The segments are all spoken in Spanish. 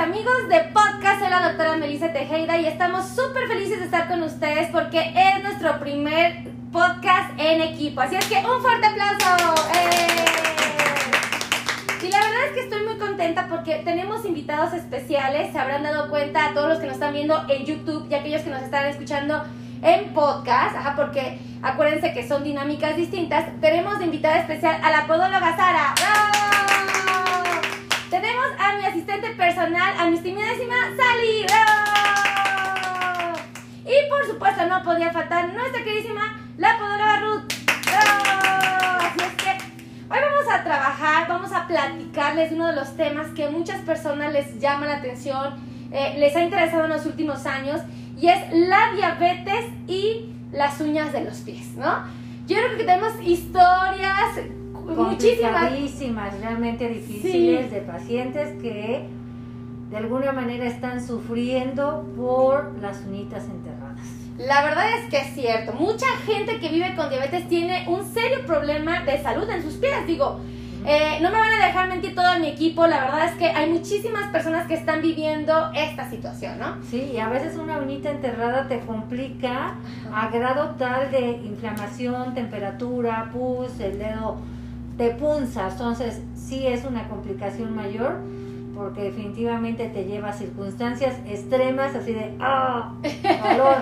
amigos de podcast. Soy la doctora Melissa Tejeda y estamos súper felices de estar con ustedes porque es nuestro primer podcast en equipo. Así es que un fuerte aplauso. ¡Eh! Y la verdad es que estoy muy contenta porque tenemos invitados especiales. Se habrán dado cuenta a todos los que nos están viendo en YouTube y aquellos que nos están escuchando en podcast, porque acuérdense que son dinámicas distintas. Tenemos de invitada especial a la podóloga Sara. ¡Bravo! Asistente personal, a mi estimadísima Sally. ¡Bravo! Y por supuesto no podía faltar nuestra queridísima la podóloga Ruth. ¡Bravo! Así es que hoy vamos a trabajar, vamos a platicarles de uno de los temas que muchas personas les llama la atención, eh, les ha interesado en los últimos años y es la diabetes y las uñas de los pies, ¿no? Yo creo que tenemos historias muchísimas. Complicadísimas, realmente difíciles de pacientes que de alguna manera están sufriendo por las uñitas enterradas. La verdad es que es cierto. Mucha gente que vive con diabetes tiene un serio problema de salud en sus pies. Digo, eh, no me van a dejar mentir todo mi equipo. La verdad es que hay muchísimas personas que están viviendo esta situación, ¿no? Sí, y a veces una uñita enterrada te complica a grado tal de inflamación, temperatura, pus, el dedo te punza. Entonces, sí es una complicación mayor porque definitivamente te lleva a circunstancias extremas, así de ¡ah! calor.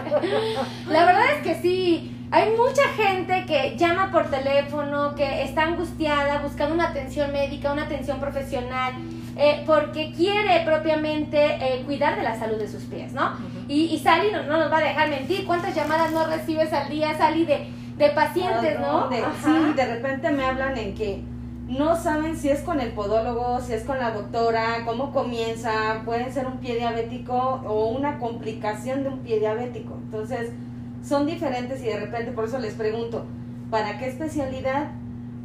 La verdad es que sí. Hay mucha gente que llama por teléfono, que está angustiada, buscando una atención médica, una atención profesional, eh, porque quiere propiamente eh, cuidar de la salud de sus pies, ¿no? Y, y Sally no, no nos va a dejar mentir. ¿Cuántas llamadas no recibes al día, Sally, de, de pacientes, no? de- sí, de repente me hablan en que no saben si es con el podólogo, si es con la doctora, cómo comienza, puede ser un pie diabético o una complicación de un pie diabético. Entonces, son diferentes y de repente por eso les pregunto, ¿para qué especialidad?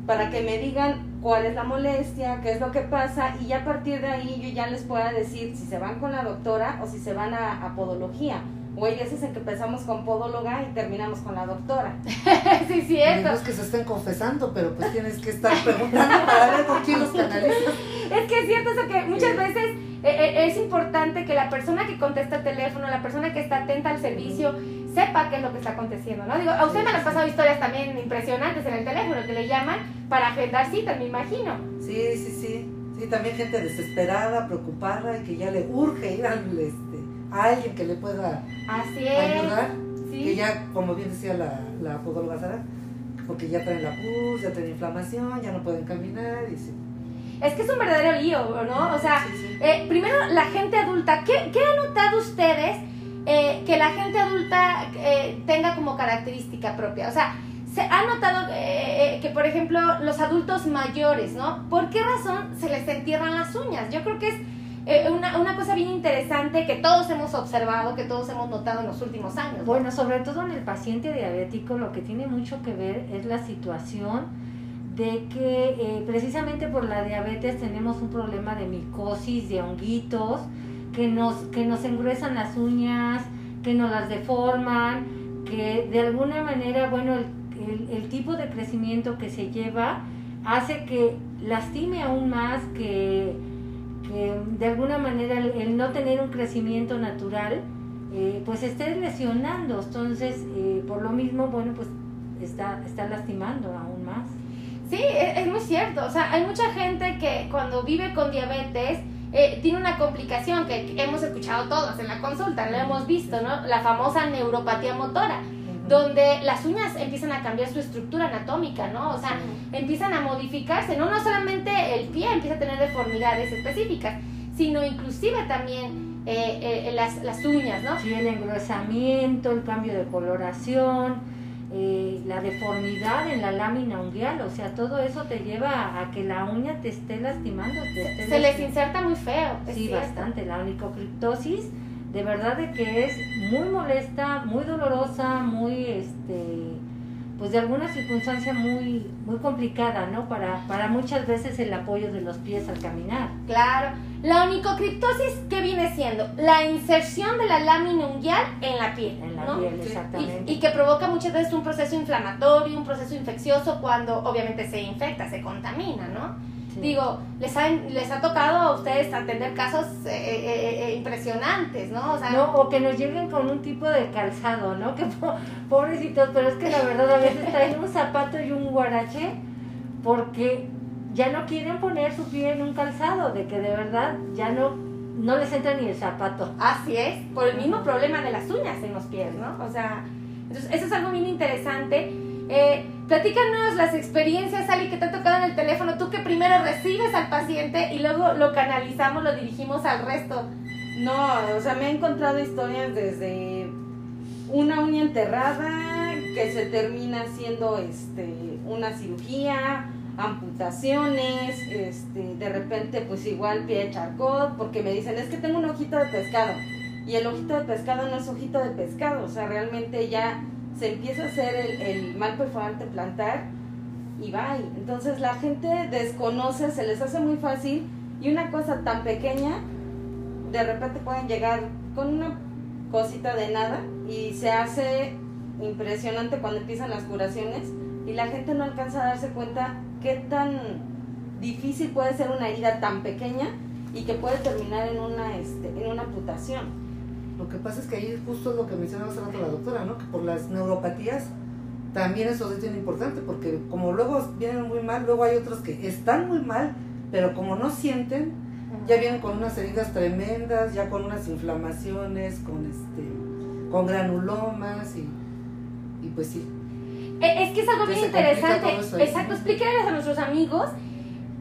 Para que me digan cuál es la molestia, qué es lo que pasa y ya a partir de ahí yo ya les pueda decir si se van con la doctora o si se van a, a podología. O hay veces en que empezamos con podóloga y terminamos con la doctora. sí, cierto. No es que se estén confesando, pero pues tienes que estar preguntando para ver con quién los canalizas. Es que es cierto eso que muchas veces eh, eh, es importante que la persona que contesta el teléfono, la persona que está atenta al servicio, sepa qué es lo que está aconteciendo, ¿no? Digo, a usted me han pasado historias también impresionantes en el teléfono que le llaman para agendar citas, me imagino. Sí, sí, sí. Sí, también gente desesperada, preocupada y que ya le urge ir al, este, a alguien que le pueda Así ayudar. Que Sí. ya, como bien decía la, la podóloga Sara, porque ya traen la pus, ya traen inflamación, ya no pueden caminar. Y sí. Es que es un verdadero lío, ¿no? O sea, Sí, sí. eh, primero la gente adulta, ¿qué, qué han notado ustedes eh, que la gente adulta eh, tenga como característica propia? O sea, se ha notado eh, eh, que, por ejemplo, los adultos mayores, ¿no? ¿Por qué razón se les entierran las uñas? Yo creo que es eh, una, una cosa bien interesante que todos hemos observado, que todos hemos notado en los últimos años. ¿no? Bueno, sobre todo en el paciente diabético lo que tiene mucho que ver es la situación de que eh, precisamente por la diabetes tenemos un problema de micosis, de honguitos, que nos, que nos engruesan las uñas, que nos las deforman, que de alguna manera, bueno, el, el- el tipo de crecimiento que se lleva hace que lastime aún más, que, que de alguna manera el, no tener un crecimiento natural, eh, pues esté lesionando. Entonces, eh, por lo mismo, bueno, pues está, está lastimando aún más. Sí, es, es muy cierto. O sea, hay mucha gente que cuando vive con diabetes eh, tiene una complicación que hemos escuchado todos en la consulta, lo hemos visto, ¿no? La famosa neuropatía motora, donde las uñas empiezan a cambiar su estructura anatómica, ¿no? O sea, empiezan a modificarse, ¿no? No solamente el pie empieza a tener deformidades específicas, sino inclusive también eh, eh, las, las uñas, ¿no? Sí, el engrosamiento, el cambio de coloración, eh, la deformidad en la lámina unguial, o sea, todo eso te lleva a que la uña te esté lastimando. te esté Se les inserta muy feo. es Sí, cierto. bastante. La onicocriptosis, de verdad de que es muy molesta, muy dolorosa, muy, este, pues de alguna circunstancia muy, muy complicada, ¿no? Para, para muchas veces el apoyo de los pies al caminar. Claro. La onicocriptosis, ¿qué viene siendo? La inserción de la lámina unguial en la piel. En la ¿no? piel, Y, exactamente. y que provoca muchas veces un proceso inflamatorio, un proceso infeccioso cuando obviamente se infecta, se contamina, ¿no? Sí. Digo, les ha, les ha tocado a ustedes atender casos eh, eh, eh, impresionantes, ¿no? O sea, No, o que nos lleguen con un tipo de calzado, ¿no? Que po- pobrecitos, pero es que la verdad a veces traen un zapato y un guarache porque ya no quieren poner su pie en un calzado, de que de verdad ya no, no les entra ni el zapato. Así es, por el mismo problema de las uñas en los pies, ¿no? O sea, entonces eso es algo bien interesante. Eh, platícanos las experiencias, Ali, que te ha tocado en el teléfono. Tú que primero recibes al paciente y luego lo canalizamos, lo dirigimos al resto. No, o sea, me he encontrado historias desde una uña enterrada que se termina haciendo este una cirugía, amputaciones, este, de repente pues igual pie de charcot, porque me dicen, es que tengo un ojito de pescado. Y el ojito de pescado no es ojito de pescado, o sea, realmente ya se empieza a hacer el, mal perforante plantar y va. Entonces la gente desconoce, se les hace muy fácil y una cosa tan pequeña, de repente pueden llegar con una cosita de nada y se hace impresionante cuando empiezan las curaciones y la gente no alcanza a darse cuenta qué tan difícil puede ser una herida tan pequeña y que puede terminar en una, este, en una amputación. Lo que pasa es que ahí justo es lo que mencionaba hace rato la doctora, ¿no? Que por las neuropatías también eso es bien importante, porque como luego vienen muy mal, luego hay otros que están muy mal, pero como no sienten, ya vienen con unas heridas tremendas, ya con unas inflamaciones, con este, con granulomas y, y pues sí. Eh, Es que es algo bien interesante. Exacto, ¿no? explícales a nuestros amigos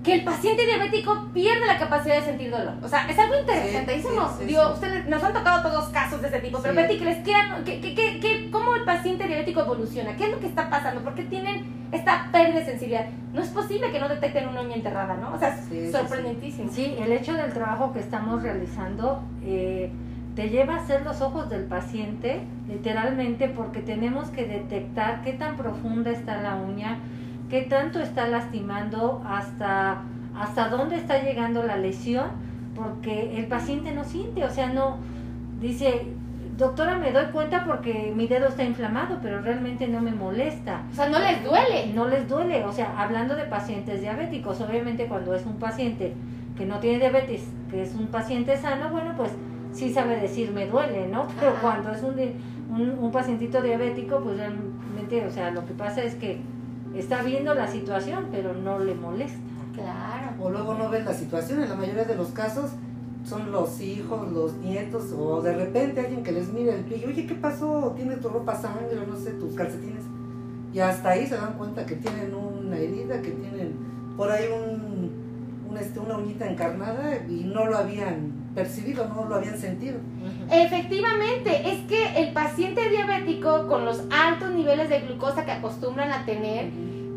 que el paciente diabético pierde la capacidad de sentir dolor. O sea, es algo interesantísimo. Sí, sí, Digo, sí. ustedes nos han tocado todos casos de este tipo, pero Sí. Betty, que les quieran, que, que, que, que- ¿cómo el paciente diabético evoluciona? ¿Qué es lo que está pasando? ¿Por qué tienen esta pérdida de sensibilidad? No es posible que no detecten una uña enterrada, ¿no? O sea, es sorprendentísimo. Sí, el hecho del trabajo que estamos realizando eh, te lleva a ser los ojos del paciente, literalmente, porque tenemos que detectar qué tan profunda está la uña, qué tanto está lastimando, hasta, hasta dónde está llegando la lesión, porque el paciente no siente, o sea, no dice, doctora, me doy cuenta porque mi dedo está inflamado, pero realmente no me molesta O sea, no les duele. no les duele. O sea, hablando de pacientes diabéticos, obviamente cuando es un paciente que no tiene diabetes, que es un paciente sano, bueno, pues sí sabe decir me duele, ¿no? Pero Ajá. cuando es un, un, un pacientito diabético, pues realmente, o sea, lo que pasa es que está viendo la situación, pero no le molesta. Claro. O luego no ven la situación, en la mayoría de los casos son los hijos, los nietos, o de repente alguien que les mira el pie, oye, ¿qué pasó? ¿Tiene tu ropa sangre o no sé, tus calcetines? Y hasta ahí se dan cuenta que tienen una herida, que tienen por ahí un, un, este, una uñita encarnada y no lo habían percibido, no lo habían sentido. Efectivamente, es que el paciente diabético con los altos niveles de glucosa que acostumbran a tener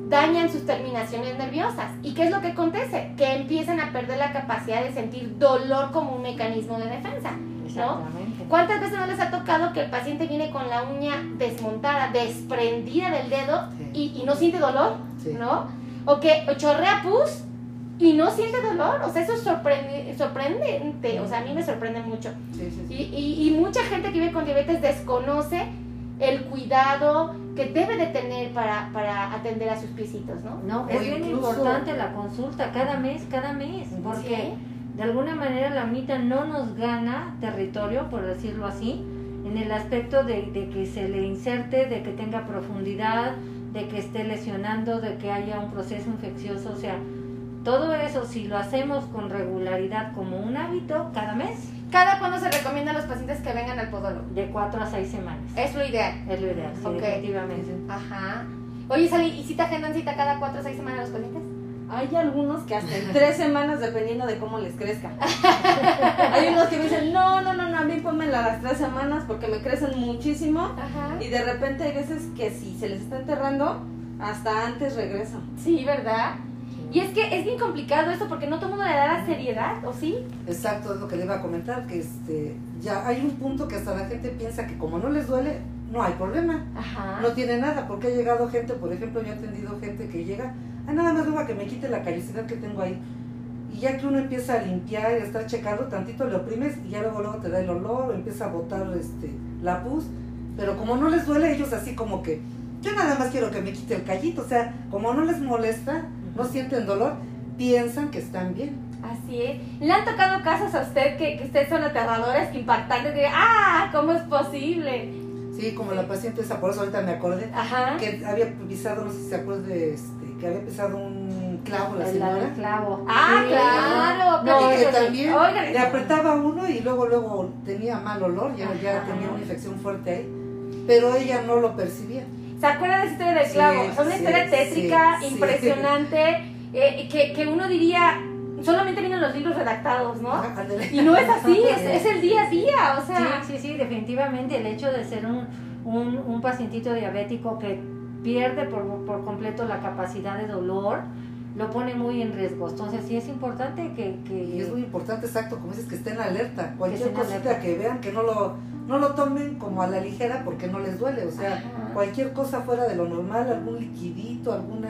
dañan sus terminaciones nerviosas. ¿Y qué es lo que acontece? Que empiezan a perder la capacidad de sentir dolor como un mecanismo de defensa. Exactamente. ¿Cuántas veces no les ha tocado que el paciente viene con la uña desmontada, desprendida del dedo Sí. y, y no siente dolor? Sí. ¿No? O que chorrea pus y no siente dolor. O sea, eso es sorprende- sorprendente. O sea, a mí me sorprende mucho. Sí, sí, sí. Y, y- y mucha gente que vive con diabetes desconoce el cuidado que debe de tener para, para atender a sus piecitos, ¿no? No, es bien incluso- importante la consulta cada mes, cada mes, porque de alguna manera la mitad no nos gana territorio, por decirlo así, en el aspecto de, de que se le inserte, de que tenga profundidad, de que esté lesionando, de que haya un proceso infeccioso, o sea, todo eso si lo hacemos con regularidad como un hábito cada mes, ¿Cada cuándo se recomienda a los pacientes que vengan al podólogo? de cuatro a seis semanas. Es lo ideal. Es lo ideal, sí, definitivamente. Ajá. Oye, Sally, ¿y si te agendan cita cada cuatro o seis semanas los pacientes? Hay algunos que hasta en tres semanas, dependiendo de cómo les crezca. Hay unos que me dicen, no, no, no, no, a mí pónmela a las tres semanas porque me crecen muchísimo. Ajá. Y de repente hay veces que si se les está enterrando, hasta antes regreso. Sí, ¿verdad? Y es que es bien complicado esto porque no todo mundo le da la seriedad, ¿o sí? Exacto, es lo que le iba a comentar, que este, ya hay un punto que hasta la gente piensa que como no les duele, no hay problema. Ajá. No tiene nada, porque ha llegado gente, por ejemplo, yo he atendido gente que llega, ah, nada más luego a que me quite la callosidad que tengo ahí. Y ya que uno empieza a limpiar y a estar checando, tantito le oprimes y ya luego, luego te da el olor, empieza a botar este, la pus. Pero como no les duele, ellos así como que, yo nada más quiero que me quite el callito, o sea, como no les molesta, no sienten dolor, piensan que están bien. Así es. ¿Le han tocado casos a usted que, que ustedes son aterradores, impactantes? De, ah, ¿cómo es posible? Sí, como la paciente esa, por eso ahorita me acordé, Ajá. que había pisado, no sé si se acuerda, este, que había pisado un clavo la El señora. clavo. Ah, Sí. claro. No, pero- y que sí. también Oigan, le apretaba uno y luego luego tenía mal olor, ya, ya tenía una infección fuerte ahí, pero ella no lo percibía. ¿Se acuerdan de esa historia del Sí, clavo? Es una sí, historia tétrica, sí, sí. impresionante, eh, que, que uno diría, solamente vienen los libros redactados, ¿no? Ándale. Y no es así, es, es el día a día, o sea... Sí, sí, sí, definitivamente el hecho de ser un, un, un pacientito diabético que pierde por, por completo la capacidad de dolor, lo pone muy en riesgo. Entonces sí es importante que... que Y es muy importante, exacto, como dices, que estén alerta. Cualquier cosita alerta. que vean, que no lo, no lo tomen como a la ligera porque no les duele. O sea, Ajá. cualquier cosa fuera de lo normal, algún liquidito, alguna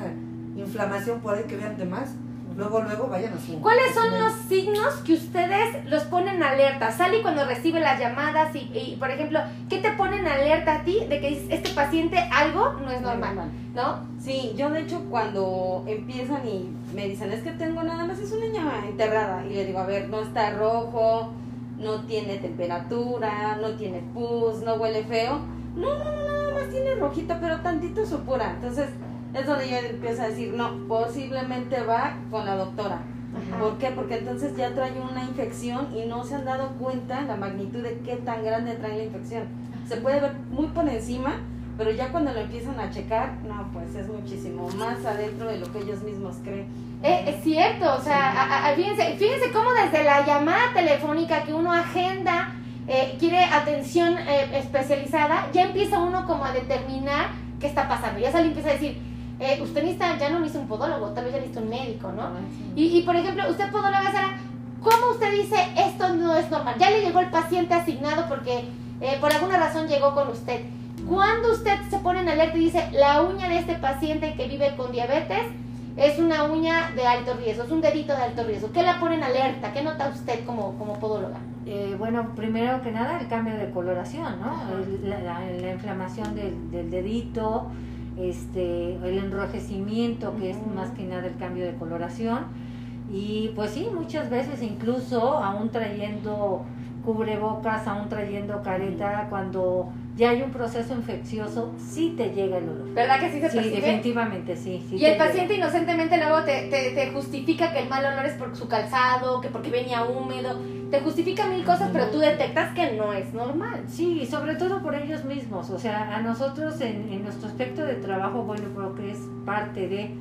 inflamación por ahí que vean de más, luego, luego vayan a su... ¿Cuáles son los signos que ustedes los ponen alerta? Sally cuando recibe las llamadas y, y, por ejemplo, ¿qué te ponen alerta a ti de que dices, este paciente algo no es normal, ¿no? Sí, yo de hecho cuando empiezan y me dicen, es que tengo nada más, es una niña enterrada. Y le digo, a ver, no está rojo, no tiene temperatura, no tiene pus, no huele feo. No, no, no, nada más tiene rojito, pero tantito supura. Entonces es donde yo empiezo a decir, no, posiblemente va con la doctora. ¿Por qué? Porque entonces ya trae una infección y no se han dado cuenta la magnitud de qué tan grande trae la infección. Se puede ver muy por encima, pero ya cuando lo empiezan a checar, no, pues es muchísimo más adentro de lo que ellos mismos creen. Eh, es cierto, o sea, a- a- fíjense, fíjense cómo desde la llamada telefónica que uno agenda, eh, quiere atención eh, especializada, ya empieza uno como a determinar qué está pasando. Ya Sally empieza a decir, eh, usted necesita, ya no necesita un podólogo, tal vez ya necesita un médico, ¿no? Y, y, por ejemplo, usted podóloga, Sara, ¿cómo usted dice esto no es normal? Ya le llegó el paciente asignado porque eh, por alguna razón llegó con usted. Cuando usted se pone en alerta y dice, la uña de este paciente que vive con diabetes es una uña de alto riesgo, es un dedito de alto riesgo, ¿qué la pone en alerta? ¿Qué nota usted como, como podóloga? Eh, bueno, primero que nada el cambio de coloración, ¿no? La, la- la inflamación del, del dedito, este, el enrojecimiento, que es más que nada el cambio de coloración. Y pues sí, muchas veces incluso aún trayendo cubrebocas, aún trayendo careta, cuando ya hay un proceso infeccioso, sí te llega el olor. ¿Verdad que sí se Sí, percibe? definitivamente sí. sí Y el llega. paciente inocentemente luego te, te, te justifica que el mal olor es por su calzado, que porque venía húmedo, te justifica mil cosas, pero tú detectas que no es normal. Sí, sobre todo por ellos mismos. O sea, a nosotros en, en nuestro aspecto de trabajo, bueno, creo que es parte de,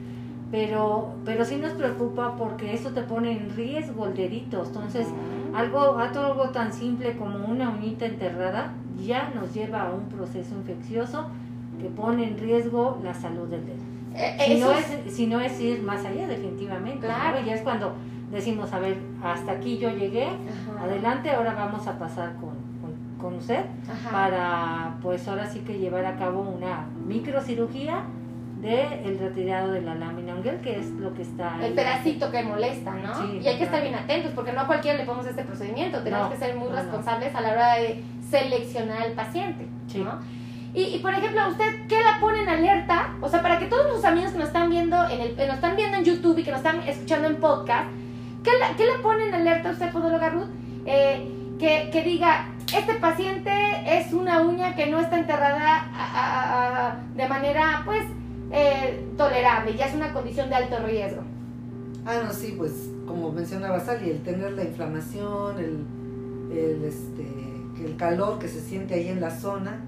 pero, pero sí nos preocupa porque eso te pone en riesgo el dedito. Entonces, algo, algo tan simple como una uñita enterrada ya nos lleva a un proceso infeccioso que pone en riesgo la salud del dedo. Eh, Si no, es- si no es ir más allá, definitivamente. Claro. Ya es cuando decimos, a ver, hasta aquí yo llegué, Ajá. adelante, ahora vamos a pasar con, con, con usted Ajá. para pues ahora sí que llevar a cabo una microcirugía de el retirado de la lámina unguel que es lo que está El pedacito que molesta, ¿no? Sí, y hay que estar bien atentos porque no a cualquiera le podemos este procedimiento. Tenemos No, que ser muy no, no. responsables a la hora de seleccionar al paciente, Sí. ¿no? Y, y, por ejemplo, ¿a ¿usted qué la pone en alerta? O sea, para que todos los amigos que nos están viendo en el, que nos están viendo en YouTube y que nos están escuchando en podcast, ¿qué la, qué le pone en alerta usted, podóloga Ruth? Eh, que, diga, este paciente es una uña que no está enterrada de manera, pues, eh, tolerable, ya es una condición de alto riesgo. Ah, no, sí, pues como mencionaba Sally, el tener la inflamación, el, este, el calor que se siente ahí en la zona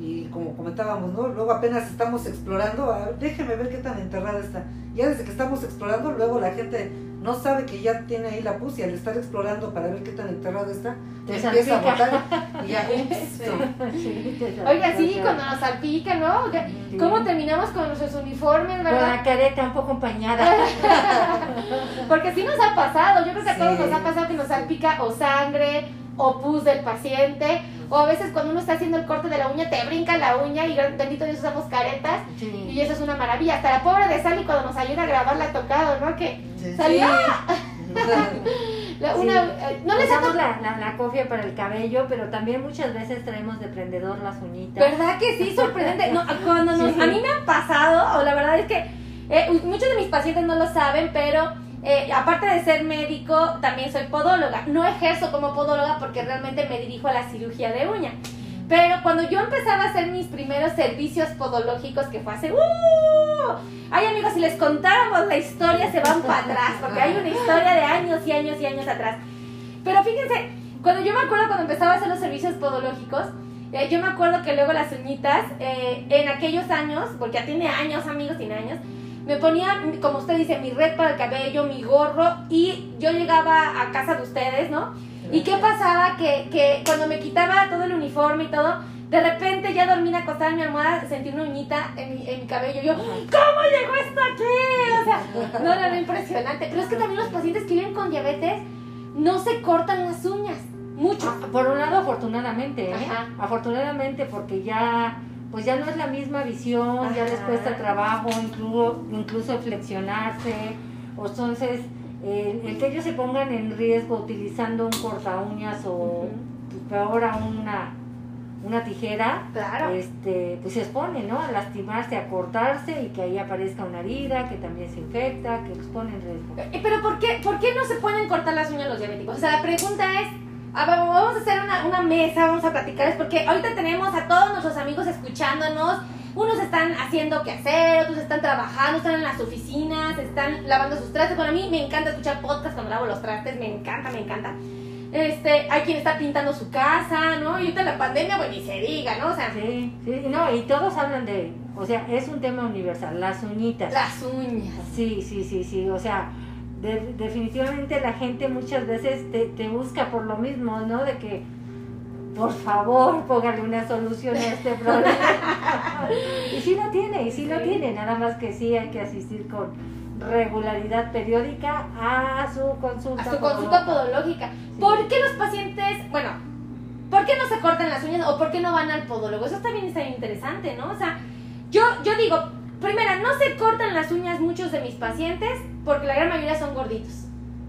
y como comentábamos, ¿no? Luego apenas estamos explorando, a ver, déjeme ver qué tan enterrada está. Ya desde que estamos explorando, luego la gente no sabe que ya tiene ahí la pus y al estar explorando para ver qué tan enterrada está, Te empieza a botar y ya, Sí, Oiga, sí, cuando nos salpica, ¿no? Sí. ¿Cómo terminamos con nuestros uniformes, Con la verdad? careta un poco empañada. Porque sí nos ha pasado, yo creo que a todos Sí. nos ha pasado que nos salpica o sangre o pus del paciente, o a veces cuando uno está haciendo el corte de la uña te brinca la uña y bendito Dios usamos caretas y eso es una maravilla. Hasta la pobre de Sally cuando nos ayuda a grabar la ha tocado, ¿no? Que Sí. salió la- una, Sí. eh, no les tocado, la, la, la cofia para el cabello, pero también muchas veces traemos de prendedor las uñitas. ¿verdad que sí? Sorprendente. No, cuando nos- Sí. a mí me ha pasado, o la verdad es que eh, muchos de mis pacientes no lo saben, pero eh, aparte de ser médico, también soy podóloga. No ejerzo como podóloga porque realmente me dirijo a la cirugía de uña. Pero cuando yo empezaba a hacer mis primeros servicios podológicos, que fue hace... ¡Uh! Ay amigos, si les contáramos la historia se van para atrás, porque hay una historia de años y años y años atrás. Pero fíjense, cuando yo me acuerdo cuando empezaba a hacer los servicios podológicos, eh, yo me acuerdo que luego las uñitas, eh, en aquellos años, porque ya tiene años amigos, tiene años, me ponía, como usted dice, mi red para el cabello, mi gorro, y yo llegaba a casa de ustedes. ¿Y qué pasaba? Que, que cuando me quitaba todo el uniforme y todo, de repente ya dormía acostada en mi almohada, sentí una uñita en mi, en mi cabello. Yo, ¿cómo llegó esto aquí? O sea, no, no, no, impresionante. Pero es que también los pacientes que viven con diabetes no se cortan las uñas. Mucho. Ah, Por un lado, afortunadamente, ¿eh? Ajá. Afortunadamente, porque ya, pues ya no es la misma visión, ya les cuesta trabajo, incluso, incluso flexionarse. O entonces, el, el que ellos se pongan en riesgo utilizando un corta uñas o, pues, peor aún, una, una tijera, Claro. este, pues se expone, ¿no? A lastimarse, a cortarse y que ahí aparezca una herida, que también se infecta, que los pone en riesgo. Eh, Pero ¿por qué, ¿por qué no se pueden cortar las uñas los diabéticos? O sea, la pregunta es, vamos a hacer una, una mesa, vamos a platicar, es porque ahorita tenemos a todos nuestros amigos escuchándonos, unos están haciendo qué hacer, otros están trabajando, están en las oficinas, están lavando sus trastes. Bueno, a mí me encanta escuchar podcast cuando lavo los trastes, me encanta, me encanta. Este, hay quien está pintando su casa, ¿no? Y ahorita la pandemia, bueno, ni se diga, ¿no? O sea, Sí, sí, no, y todos hablan de, o sea, es un tema universal, las uñitas. las uñas. Sí, sí, sí, sí, o sea, de- definitivamente la gente muchas veces te, te busca por lo mismo, ¿no? De que, por favor, póngale una solución a este problema. y sí lo tiene, y sí, lo Sí. tiene, nada más que sí hay que asistir con regularidad periódica a su consulta. a su consulta podológica. ¿Por qué los pacientes, bueno, por qué no se cortan las uñas o por qué no van al podólogo? Eso también está bien interesante, ¿no? O sea, yo, yo digo, primera, no se cortan las uñas muchos de mis pacientes porque la gran mayoría son gorditos.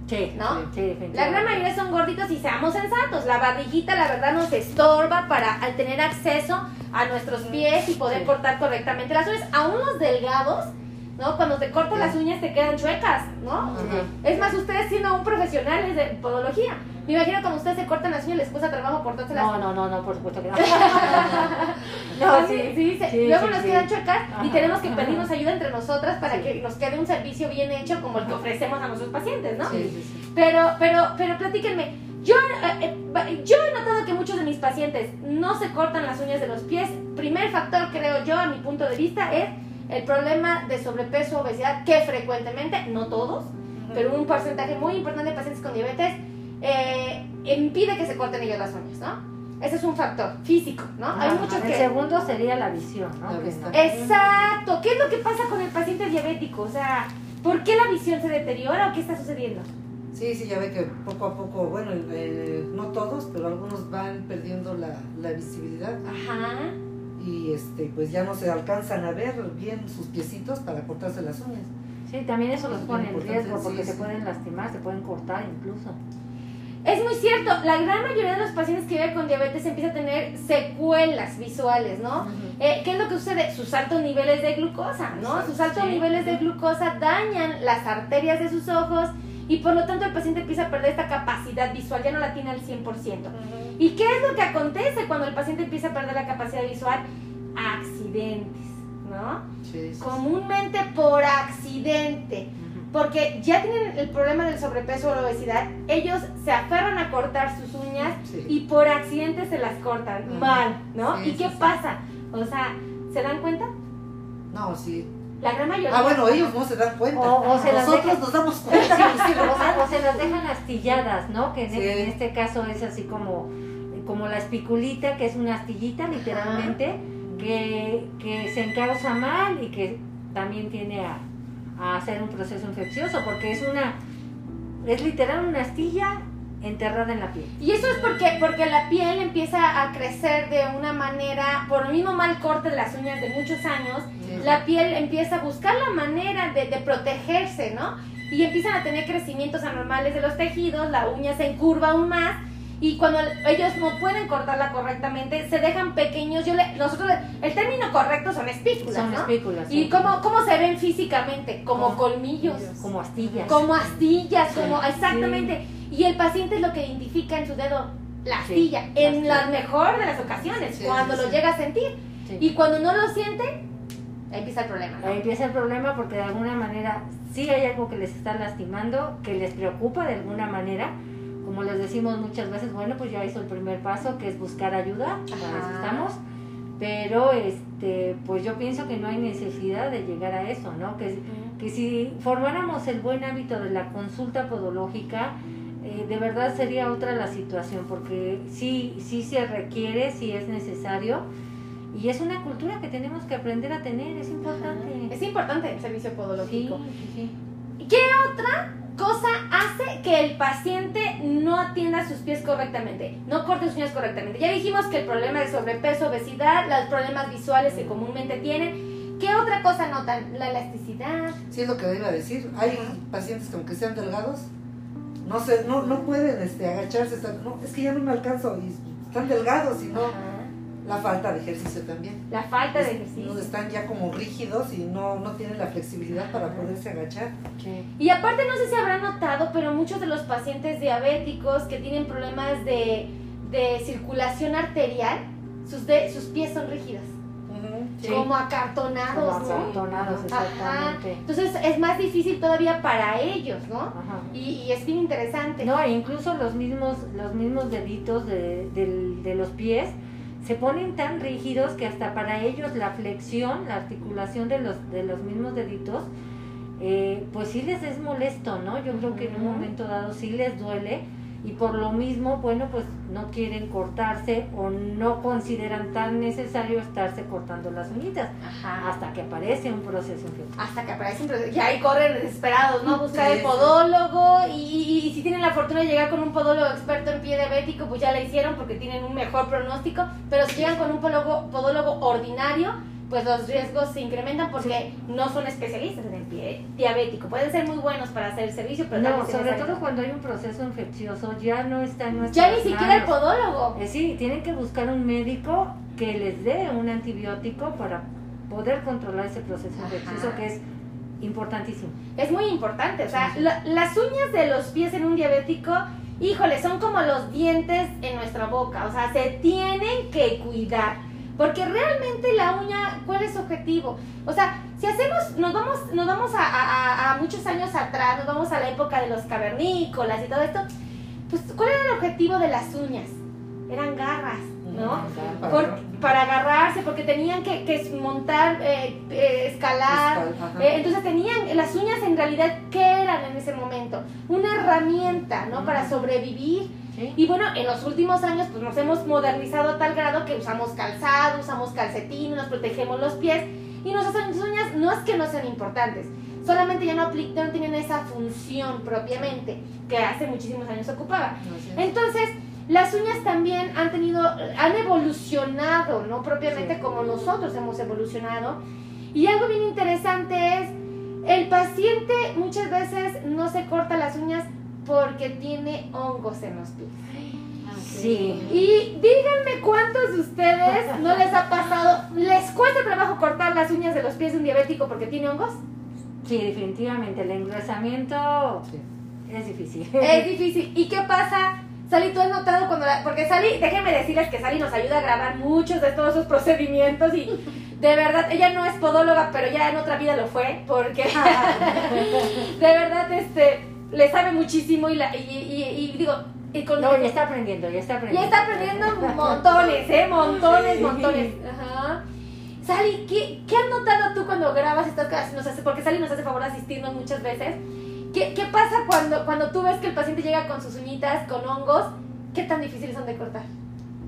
Sí, ¿No? sí, sí, definitivamente. La gran mayoría son gorditos y seamos sensatos. La barriguita, la verdad, nos estorba para al tener acceso a nuestros pies y poder cortar correctamente las uñas. Aún los delgados, ¿no? Cuando te cortan las uñas te quedan chuecas, ¿no? Es más, ustedes siendo un profesional de podología, me imagino cuando ustedes se cortan las uñas les cuesta trabajo cortarse las No, no, no, no, por supuesto que no. No, sí, sí, sí, Sí, Luego nos quedan chuecas y tenemos que pedirnos ayuda entre nosotras para que nos quede un servicio bien hecho como el que ofrecemos a nuestros pacientes, ¿no? Sí, sí, sí. Pero, pero, pero platíquenme. Yo, eh, eh, yo he notado que muchos de mis pacientes no se cortan las uñas de los pies. Primer factor, creo yo, a mi punto de vista, es el problema de sobrepeso, obesidad, que frecuentemente, no todos, pero un porcentaje muy importante de pacientes con diabetes eh, impide que se corten ellos las uñas, ¿no? Ese es un factor físico, ¿no? Hay muchos El que... segundo sería la visión, ¿no? La Exacto. ¿Qué es lo que pasa con el paciente diabético? O sea, ¿por qué la visión se deteriora o qué está sucediendo? Sí, sí, ya ve que poco a poco, bueno, eh, no todos, pero algunos van perdiendo la, la visibilidad Ajá. y este, pues ya no se alcanzan a ver bien sus piecitos para cortarse las uñas. Sí, también eso los pone en riesgo porque sí, se sí. pueden lastimar, se pueden cortar incluso. Es muy cierto, la gran mayoría de los pacientes que viven con diabetes empieza a tener secuelas visuales, ¿no? Eh, ¿Qué es lo que sucede? Sus altos niveles de glucosa, ¿no? Sus altos sí. niveles de glucosa dañan las arterias de sus ojos y por lo tanto el paciente empieza a perder esta capacidad visual, ya no la tiene al 100%. ¿Y qué es lo que acontece cuando el paciente empieza a perder la capacidad visual? Accidentes, ¿no? Sí, sí, Comúnmente por accidente. Porque ya tienen el problema del sobrepeso o la obesidad, ellos se aferran a cortar sus uñas Sí. y por accidente se las cortan mal, ¿no? Sí, ¿Y qué sí, sí. pasa? O sea, ¿se dan cuenta? No, sí. La gran mayoría. Ah, bueno, ellos no se dan cuenta. O- o se Nosotros dejan- nos damos cuenta. o, sea, o se las dejan astilladas, ¿no? Que en, Sí. en este caso es así como, como la espiculita, que es una astillita literalmente, que, que se encausa mal y que también tiene a, a hacer un proceso infeccioso, porque es una, es literal una astilla enterrada en la piel. Y eso es porque, porque la piel empieza a crecer de una manera, por el mismo mal corte de las uñas de muchos años, Sí. la piel empieza a buscar la manera de, de protegerse, ¿no? Y empiezan a tener crecimientos anormales de los tejidos, la uña se encurva aún más y cuando ellos no pueden cortarla correctamente, se dejan pequeños. Yo le, nosotros, el término correcto son espículas, Son ¿no? espículas. ¿Y cómo, cómo se ven físicamente? Como colmillos, Como astillas. como astillas, Sí. como exactamente. Y el paciente es lo que identifica en su dedo la astilla, la en la mejor de las ocasiones, cuando lo llega a sentir. Y cuando no lo siente, ahí empieza el problema. ¿no? Ahí empieza el problema porque de alguna manera sí hay algo que les está lastimando, que les preocupa de alguna manera. Como les decimos muchas veces, bueno, pues ya hizo el primer paso, que es buscar ayuda, para eso estamos. Pero este, pues yo pienso que no hay necesidad de llegar a eso, ¿no? Que, que si formáramos el buen hábito de la consulta podológica, eh, de verdad sería otra la situación, porque sí, sí se requiere, sí es necesario, y es una cultura que tenemos que aprender a tener, es importante. Es importante el servicio Sí, podológico. sí, sí. ¿Qué otra cosa hace que el paciente no atienda sus pies correctamente? No corte sus uñas correctamente. Ya dijimos que el problema de sobrepeso, obesidad, los problemas visuales que comúnmente tienen. ¿Qué otra cosa notan? La elasticidad. Sí, es lo que iba a decir. Hay pacientes que aunque sean delgados, no se, no, no pueden este, agacharse. están- no, es que ya no me alcanzo. Y están delgados y no. Ajá. La falta de ejercicio también. La falta de ejercicio. no, están ya como rígidos y no, no tienen la flexibilidad para poderse agachar. Y aparte no sé si habrán notado, pero muchos de los pacientes diabéticos que tienen problemas de, de circulación arterial, sus, de, sus pies son rígidos, Sí. como acartonados, Como ¿no? acartonados, Ajá. exactamente. Entonces es más difícil todavía para ellos, ¿no? Ajá. Y, y es bien interesante. No, e incluso los mismos, los mismos deditos de, del- de los pies se ponen tan rígidos que hasta para ellos la flexión, la articulación de los, de los mismos deditos, eh, pues sí les es molesto, ¿no? Yo creo que en un momento dado sí les duele y por lo mismo, bueno, pues no quieren cortarse o no consideran tan necesario estarse cortando las uñitas Ajá. hasta que aparece un proceso infeccioso. Hasta que aparecen, pero ya ahí corren desesperados, ¿no? Buscar el podólogo y, y- y si tienen la fortuna de llegar con un podólogo experto en pie diabético, pues ya la hicieron porque tienen un mejor pronóstico, pero si llegan con un podólogo, podólogo ordinario, pues los riesgos se incrementan porque no son especialistas en el pie diabético. Pueden ser muy buenos para hacer el servicio, pero No, sobre todo cuando hay un proceso infeccioso, ya no está en Ya ni siquiera el podólogo. Eh, sí, tienen que buscar un médico que les dé un antibiótico para poder controlar ese proceso Ajá. infeccioso que es importantísimo. Es muy importante, o sea, la- las uñas de los pies en un diabético, híjole, son como los dientes en nuestra boca, o sea, se tienen que cuidar, porque realmente la uña, ¿cuál es su objetivo? O sea, si hacemos, nos vamos, nos vamos a, a- muchos años atrás, nos vamos a la época de los cavernícolas y todo esto, pues, ¿cuál era el objetivo de las uñas? Eran garras, ¿no? Para- Por- para agarrarse, porque tenían que, que montar, eh, eh, escalar, Escal- eh, entonces tenían, las uñas en realidad, ¿qué eran en ese momento? Una herramienta, ¿no? Para sobrevivir. ¿sí? Y bueno, en los últimos años pues nos hemos modernizado a tal grado que usamos calzado, usamos calcetín, nos protegemos los pies y nuestras uñas no es que no sean importantes, solamente ya no, no tienen esa función propiamente que hace muchísimos años ocupaba. Es. Entonces, las uñas también han tenido, han evolucionado, no propiamente Sí. como nosotros hemos evolucionado. Y algo bien interesante es, el paciente muchas veces no se corta las uñas porque tiene hongos en los pies. Sí. Y díganme cuántos de ustedes no les ha pasado, les cuesta trabajo cortar las uñas de los pies de un diabético porque tiene hongos. Sí, definitivamente, el engrosamiento Sí. es difícil. Es difícil. ¿Y qué pasa? Sally, tú has notado cuando la... Porque Sally, déjenme decirles que Sally nos ayuda a grabar muchos de todos esos procedimientos y de verdad, ella no es podóloga, pero ya en otra vida lo fue, porque de verdad, este, le sabe muchísimo y, la, y, y- y digo, y con... No, ya está aprendiendo, ya está ya aprendiendo. está aprendiendo montones, ¿eh? Montones, Sí. montones. Ajá. Sally, ¿qué, ¿qué has notado tú cuando grabas estas cosas? Nos hace, porque Sally nos hace favor de asistirnos muchas veces. ¿Qué, qué pasa cuando, cuando tú ves que el paciente llega con sus uñitas, con hongos? ¿Qué tan difíciles son de cortar?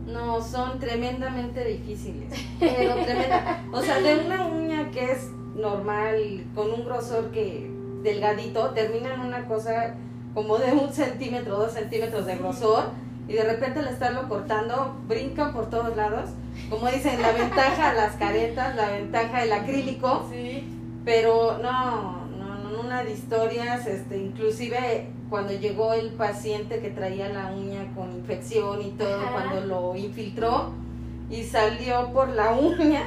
No, son tremendamente difíciles. Pero tremenda. O sea, de una uña que es normal, con un grosor que delgadito, termina en una cosa como de un centímetro, dos centímetros de grosor, y de repente al estarlo cortando, brincan por todos lados. Como dicen, la ventaja las caretas, la ventaja el acrílico, Sí. pero no, una de historias, este, inclusive cuando llegó el paciente que traía la uña con infección y todo, Ajá. cuando lo infiltró y salió por la uña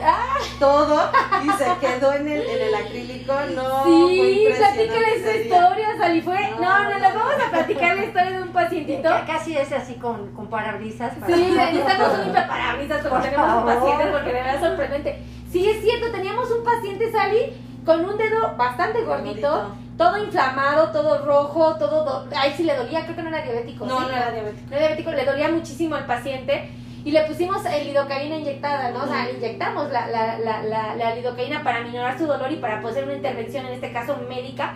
todo y se quedó en el, en el acrílico, no, sí, platícale día. historia, Sally. Fue. No, No, no, no, les no. vamos a platicar la historia de un pacientito. Ya Casi es así con, con parabrisas. para- Sí, necesitamos un limpiaparabrisas como Por tenemos un paciente porque de verdad es sorprendente. Sí, es cierto, teníamos un paciente, Sally, con un dedo bastante gordito, todo inflamado, todo rojo, todo... do- Ay, sí le dolía, creo que no era diabético. No, ¿sí? no era diabético. No era diabético, le dolía muchísimo al paciente y le pusimos el lidocaína inyectada, ¿no? O sea, le inyectamos la, la, la, la, la lidocaína para minorar su dolor y para poder hacer una intervención, en este caso médica.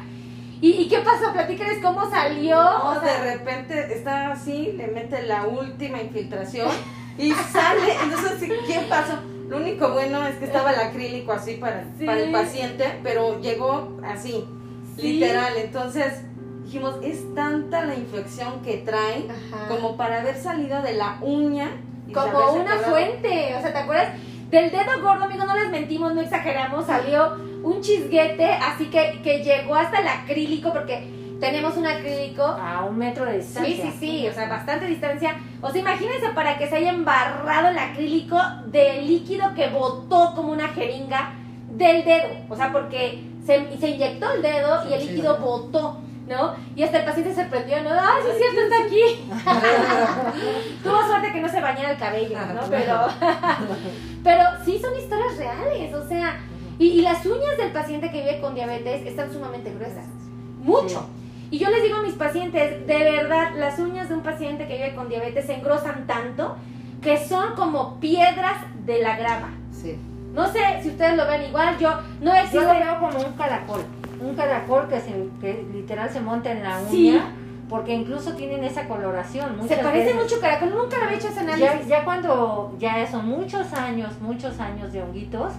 ¿Y, y qué pasó? Platícales cómo salió. No, o sea, de repente está así, le mete la última infiltración y sale. Entonces, ¿qué pasó? Lo único bueno es que estaba el acrílico así para, Sí. para el paciente, pero llegó así, Sí. literal. Entonces dijimos, es tanta la infección que trae Ajá. como para haber salido de la uña. y como una fuente. O sea, ¿te acuerdas? Del dedo gordo, amigo, no les mentimos, no exageramos, salió un chisguete, así que, que llegó hasta el acrílico, porque tenemos un acrílico. A un metro de Sí, distancia. sí, sí, o sea, bastante distancia. O sea, imagínense para que se haya embarrado el acrílico del líquido que botó como una jeringa del dedo. O sea, porque se, se inyectó el dedo y el Sí, líquido sí. botó, ¿no? Y hasta el paciente se prendió, ¿no? ¡Ay, sí es cierto, está aquí! Tuvo suerte que no se bañara el cabello, ¿no? Pero, pero sí son historias reales, o sea, y, y las uñas del paciente que vive con diabetes están sumamente gruesas, mucho. Y yo les digo a mis pacientes, de verdad, las uñas de un paciente que vive con diabetes se engrosan tanto que son como piedras de la grava. Sí. No sé si ustedes lo ven igual, yo no Yo existe... lo veo como un caracol. Un caracol que, se, que literal se monta en la uña. Sí. Porque incluso tienen esa coloración. Se parece veces. mucho caracol, nunca lo había hecho ese Ya, análisis. ya cuando ya son muchos años, muchos años de honguitos,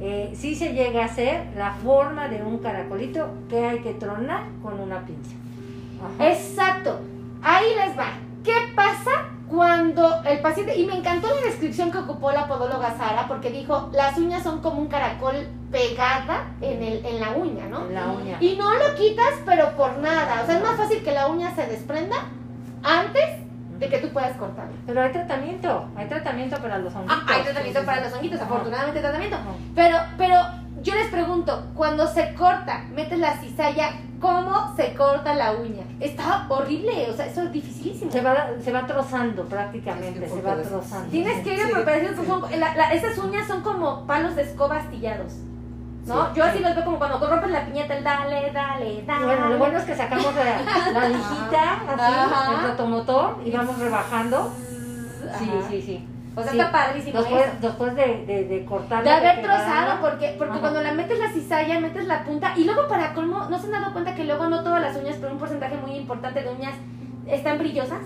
eh, sí se llega a hacer la forma de un caracolito que hay que tronar con una pinza. Ajá. Exacto. Ahí les va. ¿Qué pasa cuando el paciente, y me encantó la descripción que ocupó la podóloga Sara, porque dijo, las uñas son como un caracol pegada en, el, en la uña, ¿no? En la uña. Y no lo quitas, pero por nada. O sea, es más fácil que la uña se desprenda antes de que tú puedas cortarla. Pero hay tratamiento, hay tratamiento para los honguitos. Ah, hay tratamiento para los honguitos, afortunadamente hay tratamiento. Pero, pero yo les pregunto, cuando se corta, metes la cizalla, ¿cómo se corta la uña? Está horrible, o sea, eso es dificilísimo. Se va, se va trozando prácticamente, Es que se va trozando. Tienes que ir a Sí. preparación, son- la- la- esas uñas son como palos de escoba astillados. ¿No? Sí, yo así sí. los veo como cuando rompes la piñata, el dale, dale, dale. Bueno, lo bueno es que sacamos la, la lijita, así, Ajá. el rotomotor, y vamos rebajando. Sí, Ajá. sí, sí. O sea, Sí. está padrísimo Después, eso. después de, de, de cortar De haber trozado, porque, porque Ajá. cuando la metes la cizalla, metes la punta, y luego para colmo, ¿no se han dado cuenta que luego no todas las uñas, pero un porcentaje muy importante de uñas están brillosas?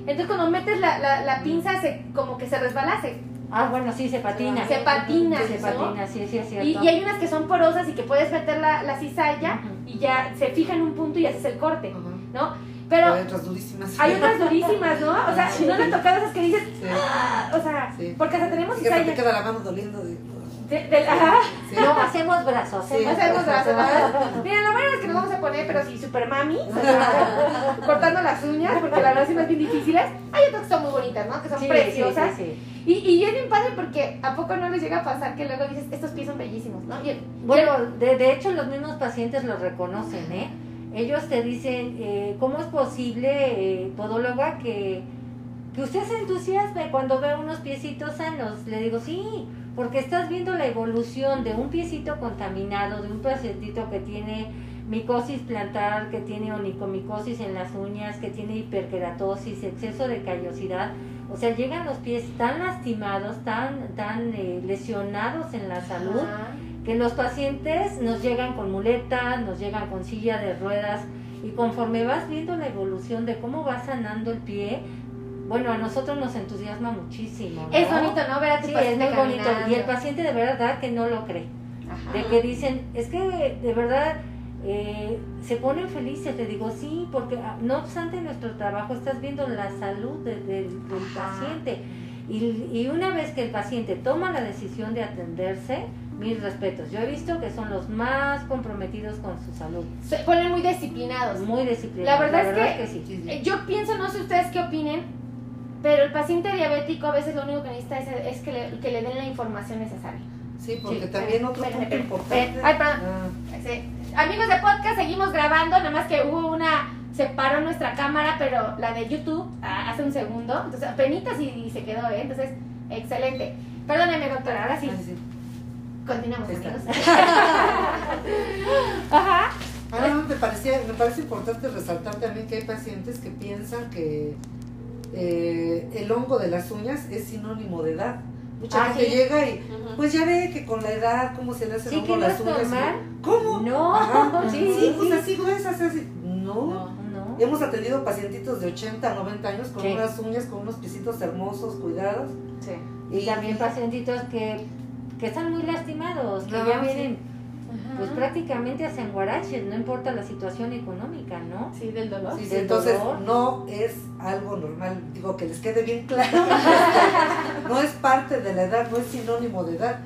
Entonces cuando metes la, la, la pinza, se, como que se resbala, se- Ah, bueno, sí, se patina. Se patina, Se ¿no? patina, sí, sí, es cierto. y, y hay unas que son porosas y que puedes meter la, la cizalla y ya se fija en un punto y haces el corte. ¿no? Pero hay otras durísimas. hay otras durísimas, ¿no? O sea, Sí. no le han tocado esas que dices, Sí. "Ah", o sea, Sí. porque hasta tenemos Sí, que te cizalla. queda la mano doliendo. De... De- del- ajá. Sí. No, hacemos brazos. Sí. hacemos Hacemos brazos. brazos. Miren, lo bueno es que nos vamos a poner, pero sí, super mami, cortando las uñas, porque la verdad sí bien difíciles. Hay otras que son muy bonitas, ¿no? Que son preciosas. Y, y es bien padre porque a poco no les llega a pasar que luego dices, estos pies son bellísimos, ¿no? Bueno, de, de hecho los mismos pacientes lo reconocen, ¿eh? Ellos te dicen, eh, ¿cómo es posible, eh, podóloga, que, que usted se entusiasme cuando ve unos piecitos sanos? Le digo, sí, porque estás viendo la evolución de un piecito contaminado, de un pacientito que tiene micosis plantar, que tiene onicomicosis en las uñas, que tiene hiperkeratosis, exceso de callosidad. O sea, llegan los pies tan lastimados, tan, tan eh, lesionados en la salud, Ajá. que los pacientes nos llegan con muletas, nos llegan con silla de ruedas y conforme vas viendo la evolución de cómo va sanando el pie, bueno, a nosotros nos entusiasma muchísimo. ¿no? Es bonito, ¿no? Ver a Sí, es muy bonito. caminando. Y el paciente de verdad que no lo cree. Ajá. De que dicen, es que de verdad eh, se ponen felices. Le digo, sí, porque ah, no obstante nuestro trabajo estás viendo la salud de- de- del paciente. Y, y una vez que el paciente toma la decisión de atenderse, mis respetos. Yo he visto que son los más comprometidos con su salud. Se ponen muy disciplinados. Muy disciplinados. La verdad es que- sí. Sí, sí. Yo pienso, no sé ustedes qué opinen, pero el paciente diabético a veces lo único que necesita es, es que, le, que le den la información necesaria. Sí, porque Sí, también otro espérame, punto espérame, importante. Ay, perdón. Ah, Sí. Amigos de podcast, seguimos grabando, nada más que hubo una, se paró nuestra cámara, pero la de YouTube ah, hace un segundo, entonces apenas y, y se quedó, ¿eh? Entonces, excelente. Perdóneme, doctora, ahora sí, ah, sí. continuamos, Ahí está. amigos. Ajá. Ah, no, me, parecía, me parece importante resaltar también que hay pacientes que piensan que eh, el hongo de las uñas es sinónimo de edad. Mucha Ah, gente ¿sí? llega y pues ya ve que con la edad, cómo se le hace Sí, hongo a las uñas. normal. ¿Cómo? No, Ajá. sí, sí, pues sí. así gruesas, así. No. No. Hemos atendido pacientitos de 80, 90 años con unas uñas, con unos pisitos hermosos, cuidados. Sí. Y también pacientitos que, que están muy lastimados, que No, ya sí. Pues prácticamente hacen guaraches, no importa la situación económica, ¿no? Sí, del dolor. Sí, sí, del entonces dolor. no es algo normal, digo que les quede bien claro, no es parte de la edad, no es sinónimo de edad.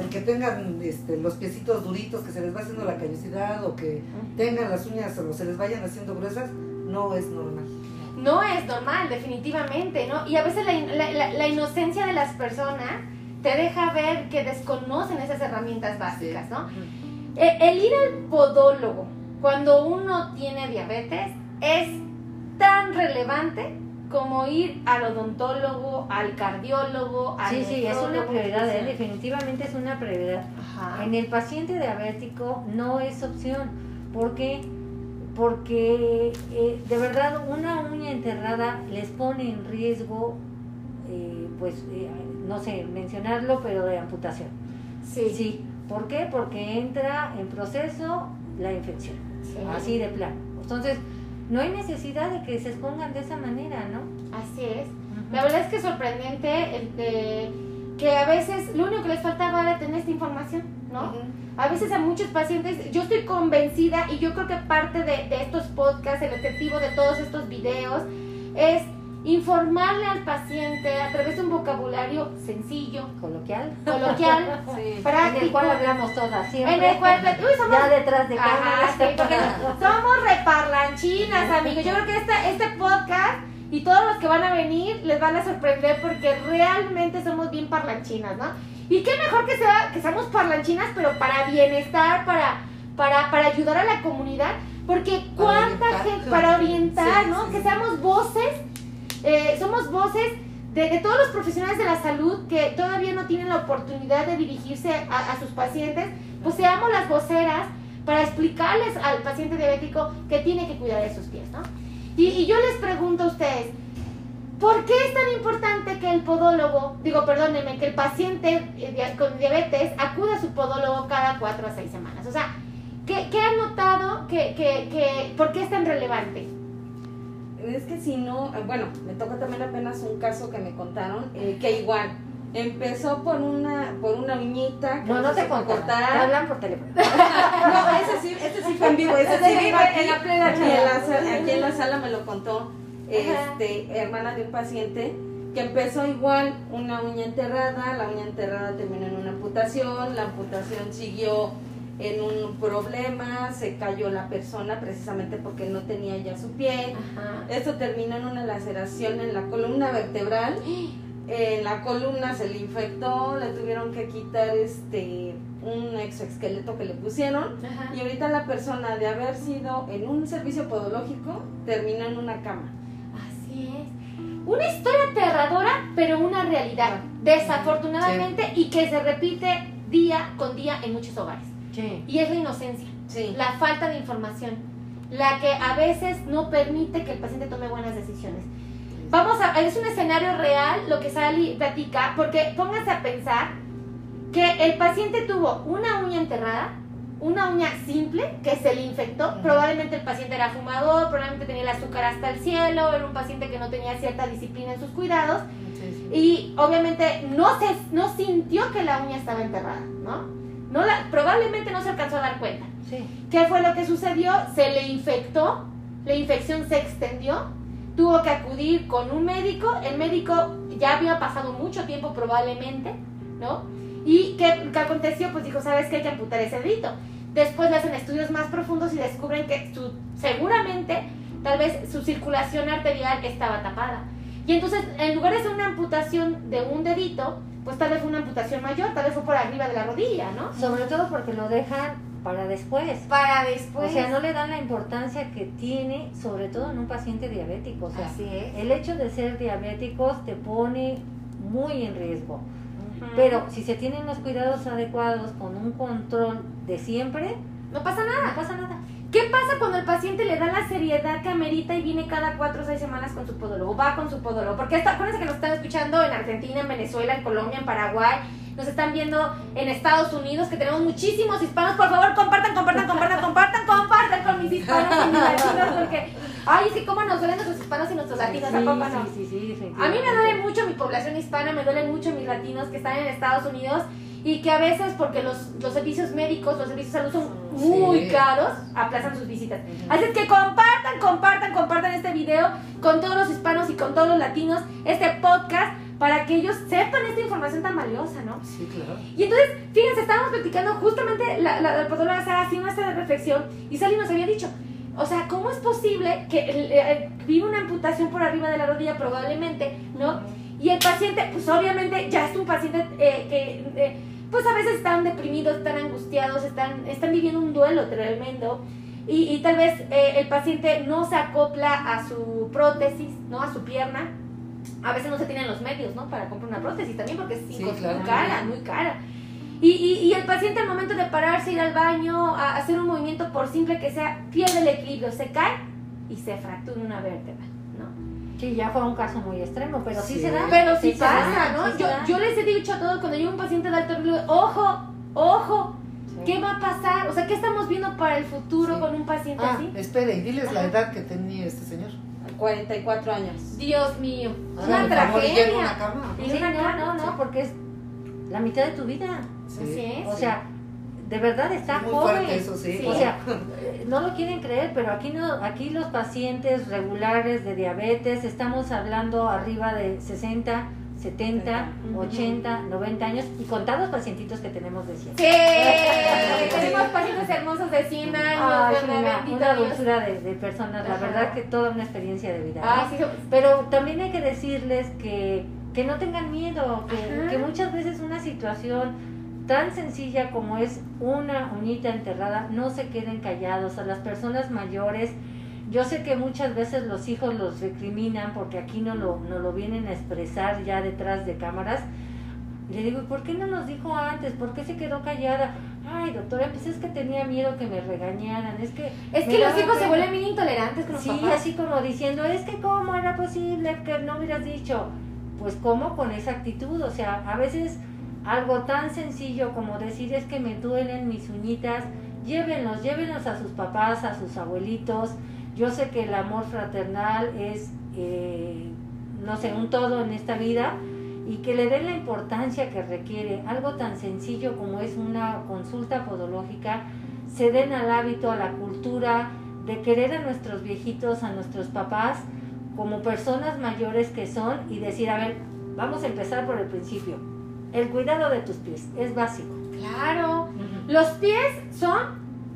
El que tengan este, los piecitos duritos, que se les va haciendo la callosidad o que tengan las uñas o se les vayan haciendo gruesas, no es normal. No es normal, definitivamente, ¿no? Y a veces la- la- la inocencia de las personas te deja ver que desconocen esas herramientas básicas, ¿no? Eh, El ir al podólogo cuando uno tiene diabetes es tan relevante como ir al odontólogo, al cardiólogo, al Sí, sí, es una prioridad, ¿eh? definitivamente es una prioridad. Ajá. En el paciente diabético no es opción. ¿Por qué? Porque eh, de verdad una uña enterrada les pone en riesgo, eh, pues, eh, no sé, mencionarlo, pero de amputación. Sí, Sí. ¿Por qué? Porque entra en proceso la infección. sí. Así de plano. Entonces, no hay necesidad de que se expongan de esa manera, ¿no? Así es. La verdad es que es sorprendente el de- que a veces lo único que les faltaba era tener esta información, ¿no? A veces a muchos pacientes, yo estoy convencida y yo creo que parte de, de estos podcasts, el objetivo de todos estos videos es informarle al paciente a través de un vocabulario sencillo, Coloquial. coloquial, Sí. En el práctico. cual hablamos todas siempre. En el cual, uy, somos ya detrás de Ajá, cámaras. sí, porque somos reparlanchinas, amigos. Yo creo que este, este podcast y todos los que van a venir les van a sorprender porque realmente somos bien parlanchinas, ¿no? Y qué mejor que, sea, que seamos parlanchinas, pero para bienestar, para, para, para ayudar a la comunidad. Porque cuánta gente, para orientar, Sí, ¿no? que seamos voces, eh, somos voces de, todos los profesionales de la salud que todavía no tienen la oportunidad de dirigirse a, sus pacientes, pues seamos las voceras para explicarles al paciente diabético que tiene que cuidar de sus pies, ¿no? Y, yo les pregunto a ustedes, ¿por qué es tan importante que el podólogo, digo, perdónenme, que el paciente eh, con diabetes acuda a su podólogo cada cuatro a seis semanas? O sea, ¿qué, qué han notado que, que, por qué es tan relevante? Es que si no, eh, bueno, me toca también apenas un caso que me contaron, eh, que igual, empezó por una, por una uñita que No, no te contaron. Te hablan por teléfono. No, ese sí, ese sí fue en vivo, ese sí En fue aquí, la plena aquí, en la, sala- aquí en la sala me lo contó este, hermana de un paciente que empezó igual una uña enterrada, la uña enterrada terminó en una amputación, la amputación siguió en un problema, se cayó la persona precisamente porque no tenía ya su pie, Ajá. esto terminó en una laceración en la columna vertebral. En la columna se le infectó, le tuvieron que quitar este un exoesqueleto que le pusieron Ajá. y ahorita la persona de haber sido en un servicio podológico terminó en una cama. Así es. Una historia aterradora, pero una realidad, desafortunadamente, y que se repite día con día en muchos hogares. Sí. Y es la inocencia, Sí. la falta de información, la que a veces no permite que el paciente tome buenas decisiones. Vamos a, es un escenario real lo que Sally platica, porque pónganse a pensar que el paciente tuvo una uña enterrada, una uña simple que se le infectó, probablemente el paciente era fumador, probablemente tenía el azúcar hasta el cielo, era un paciente que no tenía cierta disciplina en sus cuidados y obviamente no se no sintió que la uña estaba enterrada, ¿no? No la, probablemente no se alcanzó a dar cuenta. Sí. ¿Qué fue lo que sucedió? Se le infectó, la infección se extendió, tuvo que acudir con un médico, el médico ya había pasado mucho tiempo probablemente, ¿no? ¿Y qué, qué aconteció? Pues dijo, ¿sabes qué? Hay que amputar ese dedito. Después le hacen estudios más profundos y descubren que su, seguramente, tal vez su circulación arterial estaba tapada. Y entonces, en lugar de hacer una amputación de un dedito, pues tal vez fue una amputación mayor, tal vez fue por arriba de la rodilla, ¿no? Sobre todo porque lo dejan para después. Para después. O sea, no le dan la importancia que tiene, sobre todo en un paciente diabético. O sea, Así es. el hecho de ser diabéticos te pone muy en riesgo. Pero si se tienen los cuidados adecuados con un control de siempre, no pasa nada. no pasa nada. ¿Qué pasa cuando el paciente le da la seriedad que amerita y viene cada cuatro o seis semanas con su podólogo? Va con su podólogo. Porque esto, acuérdense que nos están escuchando en Argentina, en Venezuela, en Colombia, en Paraguay. Nos están viendo en Estados Unidos, que tenemos muchísimos hispanos. Por favor, compartan, compartan, compartan, compartan, compartan con mis hispanos y mis latinos. Porque, ay, sí, cómo nos duelen nuestros hispanos y nuestros latinos. ¿A poco no? sí, sí, sí, A mí me duele mucho mi población hispana, me duelen mucho mis latinos que están en Estados Unidos y que a veces porque los, los servicios médicos, los servicios de salud son muy caros, aplazan sus visitas. Así es que compartan, compartan, compartan este video con todos los hispanos y con todos los latinos, este podcast, para que ellos sepan esta información tan valiosa, ¿no? Sí, claro. Y entonces, fíjense, estábamos platicando justamente, la, la, la podóloga Sara hacía una reflexión y Sally nos había dicho, o sea, ¿cómo es posible que eh, eh, vive una amputación por arriba de la rodilla probablemente, ¿no? Y el paciente, pues obviamente ya es un paciente eh, que, eh, pues a veces están deprimidos, están angustiados, están, están viviendo un duelo tremendo. Y, y tal vez eh, el paciente no se acopla a su prótesis, ¿no? A su pierna. A veces no se tienen los medios, ¿no? Para comprar una prótesis también porque es Sí, muy cara, muy cara. Y, y, y el paciente al momento de pararse, ir al baño, a hacer un movimiento por simple que sea, pierde el equilibrio, se cae y se fractura una vértebra. Sí, ya fue un caso muy extremo, pero sí, Sí. se da. Pero sí, pasa, da, ¿no? sí yo, yo les he dicho a todos cuando llega un paciente de alto riesgo, ojo, ojo, Sí. ¿qué va a pasar? O sea, ¿qué estamos viendo para el futuro Sí. con un paciente Ah, así? espere, y diles la edad que tenía este señor. 44 años. Dios mío, Ah, una en una tragedia. cama. Y Sí, una no, cama, no, no, sí. porque es la mitad de tu vida. Sí. Así es. O sea, de verdad está Muy joven. fuerte eso, sí. Sí. O sea, eh, no lo quieren creer, pero aquí no, aquí los pacientes regulares de diabetes estamos hablando arriba de 60, 70, Ujú. 80, 90 años y contados pacientitos que tenemos de 100. Sí, tenemos pacientes hermosos de 100 años, Ay, una, una dulzura de, de personas, la Ajá. verdad que toda una experiencia de vida. sí, Pero también hay que decirles que, que no tengan miedo, que muchas veces una situación tan sencilla como es una uñita enterrada, no se queden callados. A las personas mayores, yo sé que muchas veces los hijos los recriminan porque aquí no lo, no lo vienen a expresar ya detrás de cámaras. Le digo, ¿y por qué no nos dijo antes? ¿Por qué se quedó callada? Ay, doctora, pues es que tenía miedo que me regañaran. Es que Es que los hijos se pena". vuelven bien intolerantes con los Sí, papás. así como diciendo, es que cómo era posible que no hubieras dicho, pues cómo con esa actitud, o sea, a veces algo tan sencillo como decir es que me duelen mis uñitas, llévenlos, llévenlos a sus papás, a sus abuelitos, yo sé que el amor fraternal es, eh, no sé, un todo en esta vida y que le den la importancia que requiere, algo tan sencillo como es una consulta podológica, se den al hábito, a la cultura, de querer a nuestros viejitos, a nuestros papás, como personas mayores que son y decir, a ver, vamos a empezar por el principio. El cuidado de tus pies es básico. Claro. Los pies son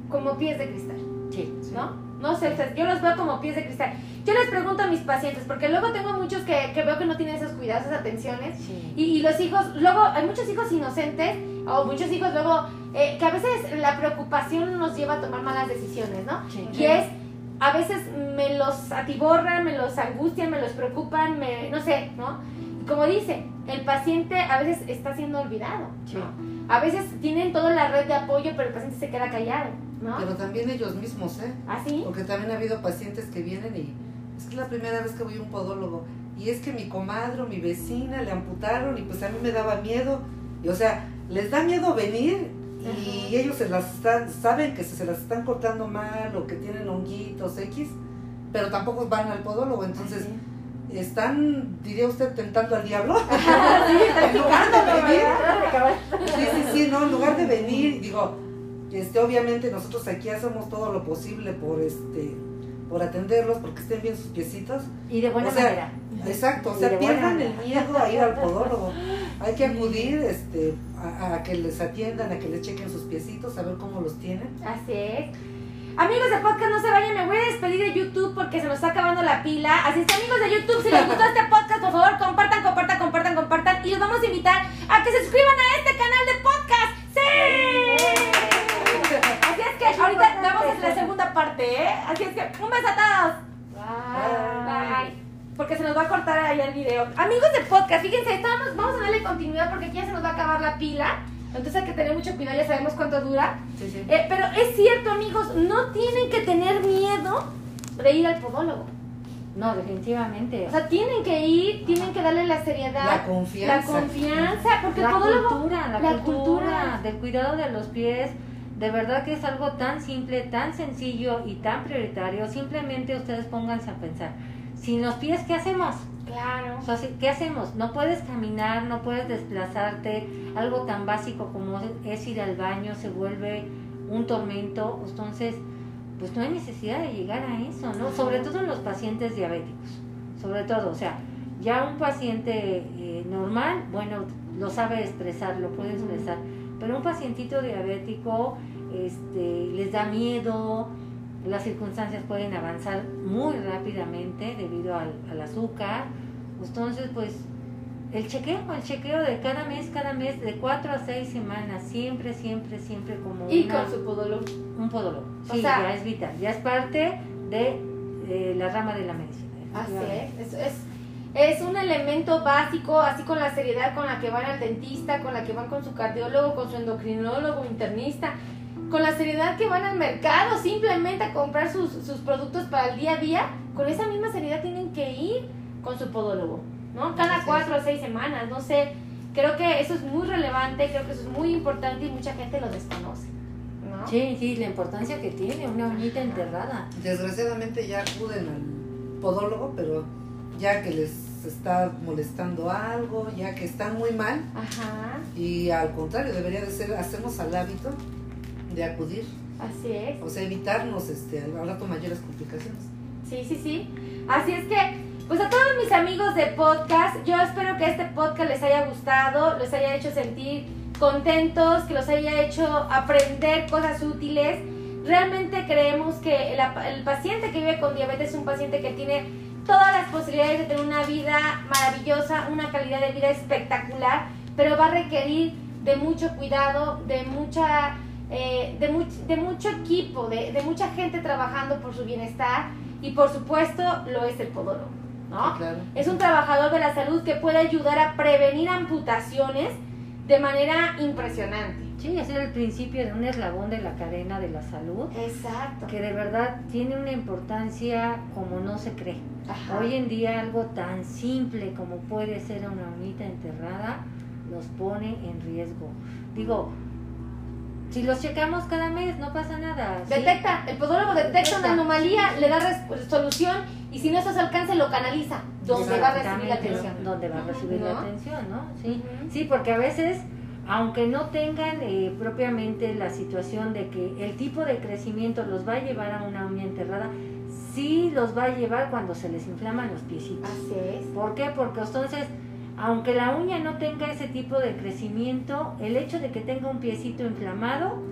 como pies de cristal, Sí. ¿no? No sé, yo los veo como pies de cristal. Yo les pregunto a mis pacientes, porque luego tengo muchos que, que veo que no tienen esos cuidados, esas atenciones. Sí. Y, y los hijos, luego hay muchos hijos inocentes, o muchos hijos luego, eh, que a veces la preocupación nos lleva a tomar malas decisiones, ¿no? Sí. Y es, a veces me los atiborran, me los angustian, me los preocupan, me, no sé, ¿no? Como dice, el paciente a veces está siendo olvidado, Sí. ¿no? A veces tienen toda la red de apoyo, pero el paciente se queda callado, ¿no? Pero también ellos mismos, ¿eh? ¿Así? Porque también ha habido pacientes que vienen y es que es la primera vez que voy a un podólogo y es que mi comadre o mi vecina le amputaron y pues a mí me daba miedo. Y o sea, les da miedo venir y Ajá. ellos se las están, saben que se, se las están cortando mal o que tienen honguitos X, pero tampoco van al podólogo, entonces están, diría usted, tentando al diablo. en lugar de venir, Sí, sí, sí, no, en lugar de venir, digo, este, obviamente nosotros aquí hacemos todo lo posible por este por atenderlos, porque estén bien sus piecitos. Y de buena O sea, manera. Exacto, o sea, pierdan el miedo a ir al podólogo. Hay que acudir este, a, a que les atiendan, a que les chequen sus piecitos, a ver cómo los tienen. Así es. Amigos de podcast, no se vayan, me voy a despedir de YouTube porque se nos está acabando la pila. Así es que amigos de YouTube, si les gustó este podcast, por favor, compartan, compartan, compartan, compartan. Y los vamos a invitar a que se suscriban a este canal de podcast. ¡Sí! Así es que ahorita vamos a la segunda parte, ¿eh? Así es que un beso a todos. Bye. Porque se nos va a cortar ahí el video. Amigos de podcast, fíjense, estamos, vamos a darle continuidad porque aquí ya se nos va a acabar la pila. Entonces hay que tener mucho cuidado, ya sabemos cuánto dura. Sí, sí. Eh, pero es cierto, amigos, no tienen que tener miedo de ir al podólogo. No, definitivamente. O sea, tienen que ir, tienen que darle la seriedad, La confianza. la confianza, porque la el podólogo, cultura, la, la cultura, cultura. del cuidado de los pies, de verdad que es algo tan simple, tan sencillo y tan prioritario. Simplemente ustedes pónganse a pensar, sin los pies, ¿qué hacemos? claro, O sea, si- ¿qué hacemos? No puedes caminar, no puedes desplazarte, algo tan básico como es ir al baño se vuelve un tormento, entonces, pues no hay necesidad de llegar a eso, ¿no? Sobre todo en los pacientes diabéticos, sobre todo, o sea, ya un paciente eh, normal, bueno, lo sabe expresar, lo puede expresar, pero un pacientito diabético, este, les da miedo, las circunstancias pueden avanzar muy rápidamente debido al, al azúcar. Entonces, pues, el chequeo, el chequeo de cada mes, cada mes, de cuatro a seis semanas, siempre, siempre, siempre como y una- con su podólogo. un podólogo. O Sí, sea- ya es vital, ya es parte de eh, la rama de la medicina. Así es, es, es, es un elemento básico, así con la seriedad con la que van al dentista, con la que van con su cardiólogo, con su endocrinólogo, internista, con la seriedad que van al mercado, simplemente a comprar sus, sus productos para el día a día, con esa misma seriedad tienen que ir con su podólogo, ¿no? Cada Así cuatro o seis semanas, no sé. Creo que eso es muy relevante, creo que eso es muy importante y mucha gente lo desconoce, ¿no? Sí, sí, la importancia que tiene una uñita enterrada. Desgraciadamente ya acuden al podólogo, pero ya que les está molestando algo, ya que están muy mal, Ajá, y al contrario, debería de ser, hacemos al hábito de acudir, así es. o sea, evitarnos este, al rato mayores complicaciones. Sí, sí, sí. Así es que, pues a todos mis amigos de podcast, yo espero que este podcast les haya gustado, les haya hecho sentir contentos, que los haya hecho aprender cosas útiles. Realmente creemos que el, el paciente que vive con diabetes es un paciente que tiene todas las posibilidades de tener una vida maravillosa, una calidad de vida espectacular, pero va a requerir de mucho cuidado, de mucha eh, de, much- de mucho equipo, de, de mucha gente trabajando por su bienestar y por supuesto lo es el podólogo, ¿no? Sí, claro. Es un trabajador de la salud que puede ayudar a prevenir amputaciones de manera impresionante. Sí, es el principio de un eslabón de la cadena de la salud Exacto. que de verdad tiene una importancia como no se cree. Ajá. Hoy en día algo tan simple como puede ser una uñita enterrada los pone en riesgo. Digo, si los checamos cada mes no pasa nada. ¿sí? Detecta, el podólogo detecta una anomalía, le da res- solución y si no se alcanza lo canaliza, donde va a recibir la atención. Donde va a recibir ¿No? la atención, ¿no? Sí. Sí, porque a veces, aunque no tengan eh, propiamente la situación de que el tipo de crecimiento los va a llevar a una uña enterrada, sí los va a llevar cuando se les inflaman los piecitos. Así es. ¿Por qué? Porque entonces, aunque la uña no tenga ese tipo de crecimiento, el hecho de que tenga un piecito inflamado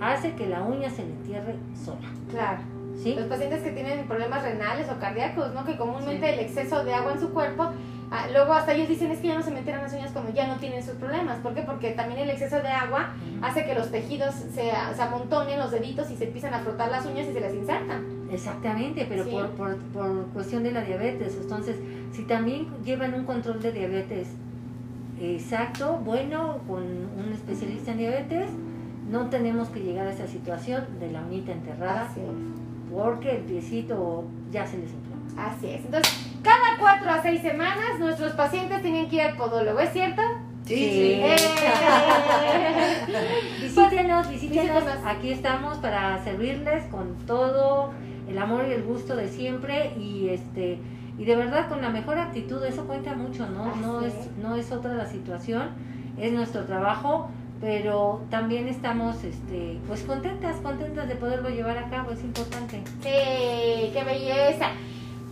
hace que la uña se le entierre sola. Claro. ¿Sí? Los pacientes que tienen problemas renales o cardíacos, ¿no? Que comúnmente Sí. el exceso de agua en su cuerpo, ah, luego hasta ellos dicen es que ya no se me enteran las uñas cuando ya no tienen sus problemas. ¿Por qué? Porque también el exceso de agua hace que los tejidos se, se amontonen los deditos y se empiezan a frotar las uñas y se las insertan. Exactamente, pero Sí. por, por, por cuestión de la diabetes. Entonces, si también llevan un control de diabetes exacto, bueno, con un especialista en diabetes, no tenemos que llegar a esa situación de la uñita enterrada Así es. porque el piecito ya se les inflama. Así es. Entonces, cada cuatro a seis semanas nuestros pacientes tienen que ir al podólogo, ¿es cierto? Sí, Sí. sí. ¡Eh! Visítenos, visítenos. Visítenos. Aquí estamos para servirles con todo el amor y el gusto de siempre y este y de verdad con la mejor actitud. Eso cuenta mucho, ¿no? No es. no es otra la situación, es nuestro trabajo, pero también estamos este pues contentas, contentas de poderlo llevar a cabo. Es importante. Sí, qué belleza.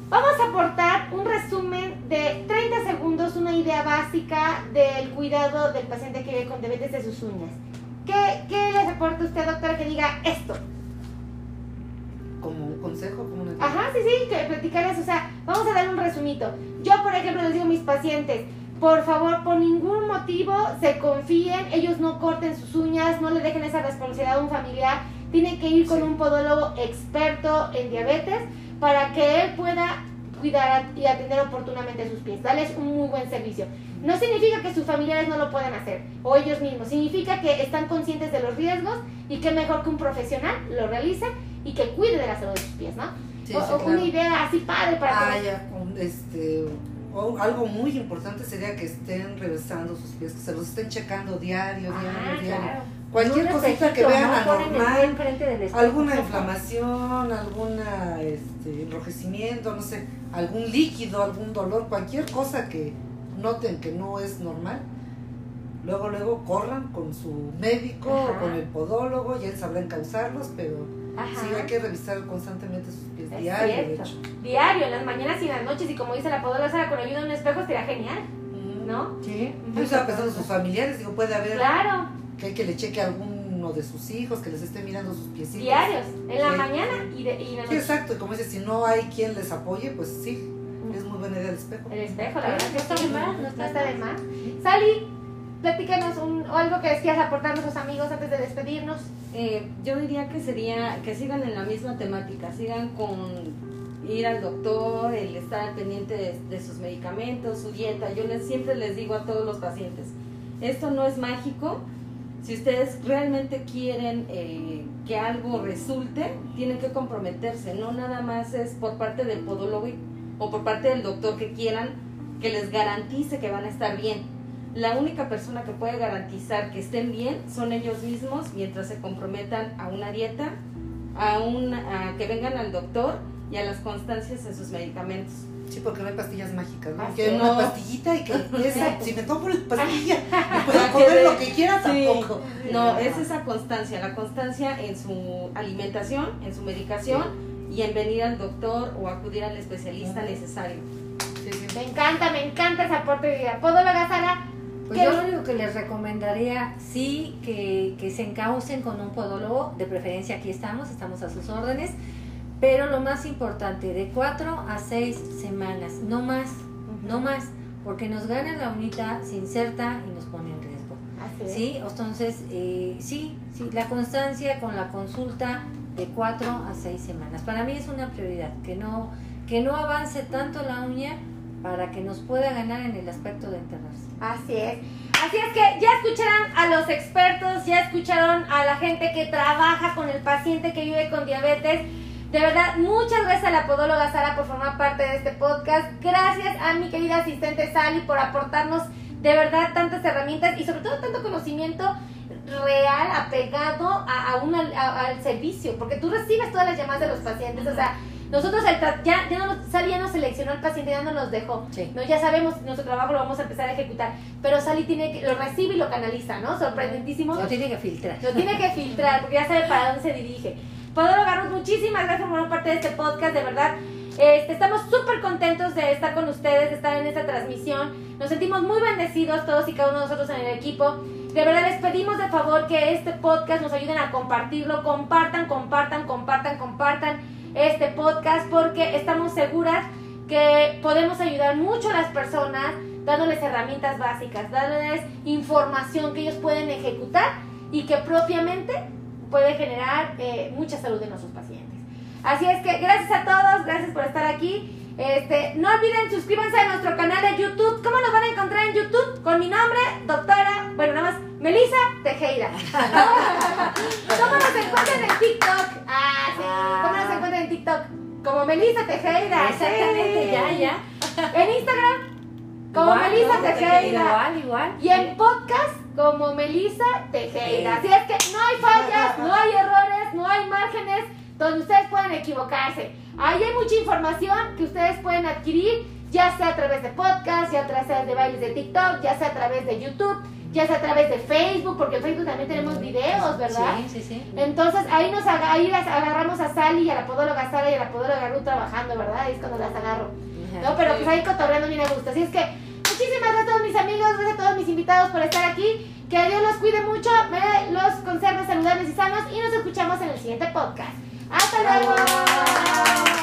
Vamos a aportar un resumen de 30 segundos, una idea básica del cuidado del paciente que vive con diabetes de sus uñas. ¿Qué, qué les aporta usted, doctora, que diga esto? Como un consejo, como una... Ajá, sí, sí, que platicarles, o sea, vamos a dar un resumito. Yo, por ejemplo, les digo a mis pacientes, por favor, por ningún motivo se confíen, ellos no corten sus uñas, no le dejen esa responsabilidad a un familiar, tienen que ir con Sí. un podólogo experto en diabetes para que él pueda cuidar y atender oportunamente sus pies, darles un muy buen servicio. No significa que sus familiares no lo puedan hacer, o ellos mismos, significa que están conscientes de los riesgos y que mejor que un profesional lo realice y que cuide de la salud de sus pies, ¿no? Sí, O- sí, o claro. Una idea así padre para Ah, que... ya, este, o algo muy importante sería que estén revisando sus pies, que se los estén checando diario, diario, Ah, diario. claro. Cualquier cosita que vean ¿no? Anormal, alguna inflamación, alguna este, enrojecimiento, no sé, algún líquido, algún dolor, cualquier cosa que noten que no es normal, luego luego corran con su médico Ajá. o con el podólogo y él sabrá encauzarlos, pero Ajá. sí hay que revisar constantemente sus pies Es diario, de cierto. hecho. Diario, en las mañanas y en las noches, y como dice la podóloga Sara, con ayuda de un espejo estaría genial, ¿no? Sí. Yo estaba pensando en sus familiares, digo, puede haber Claro, que, que le cheque a alguno de sus hijos, que les esté mirando sus piecitos. diarios, en la Sí. mañana y, de, y en la Sí, noche. exacto, y como dice, si no hay quien les apoye, pues sí, es muy buena idea el espejo. El espejo, la verdad No que está sí. de más, no está de más. Sally, platícanos un, o algo que les quieras aportar a nuestros amigos antes de despedirnos. Eh, yo diría que sería que sigan en la misma temática, sigan con ir al doctor, el estar pendiente de, de sus medicamentos, su dieta. Yo les, siempre les digo a todos los pacientes, esto no es mágico. Si ustedes realmente quieren eh, que algo resulte, tienen que comprometerse. No nada más es por parte del podólogo o por parte del doctor que quieran que les garantice que van a estar bien. La única persona que puede garantizar que estén bien son ellos mismos mientras se comprometan a una dieta, a, a que vengan al doctor y a las constancias en sus medicamentos. Sí, porque no hay pastillas mágicas, ¿no? Que hay sí. una No. pastillita y que esa, si me tomo la pastilla, me puedo comer lo que quiera Sí. tampoco. No, es esa constancia, la constancia en su alimentación, en su medicación y en venir al doctor o acudir al especialista necesario. Sí, sí. Me encanta, me encanta ese aporte de vida. Podóloga Sara, Pues yo lo único que les recomendaría, sí, que, que se encaucen con un podólogo, de preferencia aquí estamos, estamos a sus órdenes, pero lo más importante, de cuatro a seis semanas, no más, no más, porque nos gana la unita, se inserta y nos pone en riesgo. Así es. Sí, entonces, eh, sí, sí, la constancia con la consulta de cuatro a seis semanas. Para mí es una prioridad, que no, que no avance tanto la uña para que nos pueda ganar en el aspecto de enterrarse. Así es. Así es que ya escucharon a los expertos, ya escucharon a la gente que trabaja con el paciente que vive con diabetes. De verdad, muchas gracias a la podóloga Sara por formar parte de este podcast. Gracias a mi querida asistente Sally por aportarnos de verdad tantas herramientas y sobre todo tanto conocimiento real apegado a, a una- a- al servicio, porque tú recibes todas las llamadas de los pacientes, o sea, nosotros el ya, ya no nos, Sally ya nos seleccionó el paciente, ya nos los dejó. Sí. No, ya sabemos, nuestro trabajo lo vamos a empezar a ejecutar. Pero Sally tiene que, lo recibe y lo canaliza, ¿no? Sorprendentísimo. Lo tiene que filtrar. Lo tiene que filtrar porque ya sabe para dónde se dirige. Podóloga Ruth, muchísimas gracias por formar parte de este podcast, de verdad. Este, estamos súper contentos de estar con ustedes, de estar en esta transmisión. Nos sentimos muy bendecidos todos y cada uno de nosotros en el equipo. De verdad les pedimos de favor que este podcast nos ayuden a compartirlo. Compartan, compartan, compartan, compartan este podcast porque estamos seguras que podemos ayudar mucho a las personas dándoles herramientas básicas, dándoles información que ellos pueden ejecutar y que propiamente puede generar eh, mucha salud en nuestros pacientes. Así es que gracias a todos, gracias por estar aquí. Este, no olviden suscríbanse a nuestro canal de YouTube. ¿Cómo nos van a encontrar en YouTube? Con mi nombre, doctora, bueno, nada más, Melissa Tejeda. ¿Cómo nos encuentran en TikTok? Ah, sí. ¿Cómo nos encuentran en TikTok? Como Melissa Tejeda. Exactamente, ya, ya. En Instagram, como Igual. Tejeda. Igual, igual. Y en podcast como Melissa Tejeda. Así es que no hay fallas, no hay errores, no hay márgenes donde ustedes puedan equivocarse. Ahí hay mucha información que ustedes pueden adquirir, ya sea a través de podcast, ya a través de bailes de TikTok, ya sea a través de YouTube, ya sea a través de Facebook, porque en Facebook también tenemos videos, ¿verdad? Sí, sí, sí. Entonces ahí nos ahí las agarramos a Sally y a la podóloga Sara y a la podóloga Ruth trabajando, ¿verdad? Ahí es cuando las agarro. ¿no? Pero pues ahí cotorreando bien a gusto. Así es que muchísimas gracias a todos mis amigos, gracias a todos mis invitados por estar aquí. Que Dios los cuide mucho, me los conserve saludables y sanos y nos escuchamos en el siguiente podcast. ¡Hasta luego!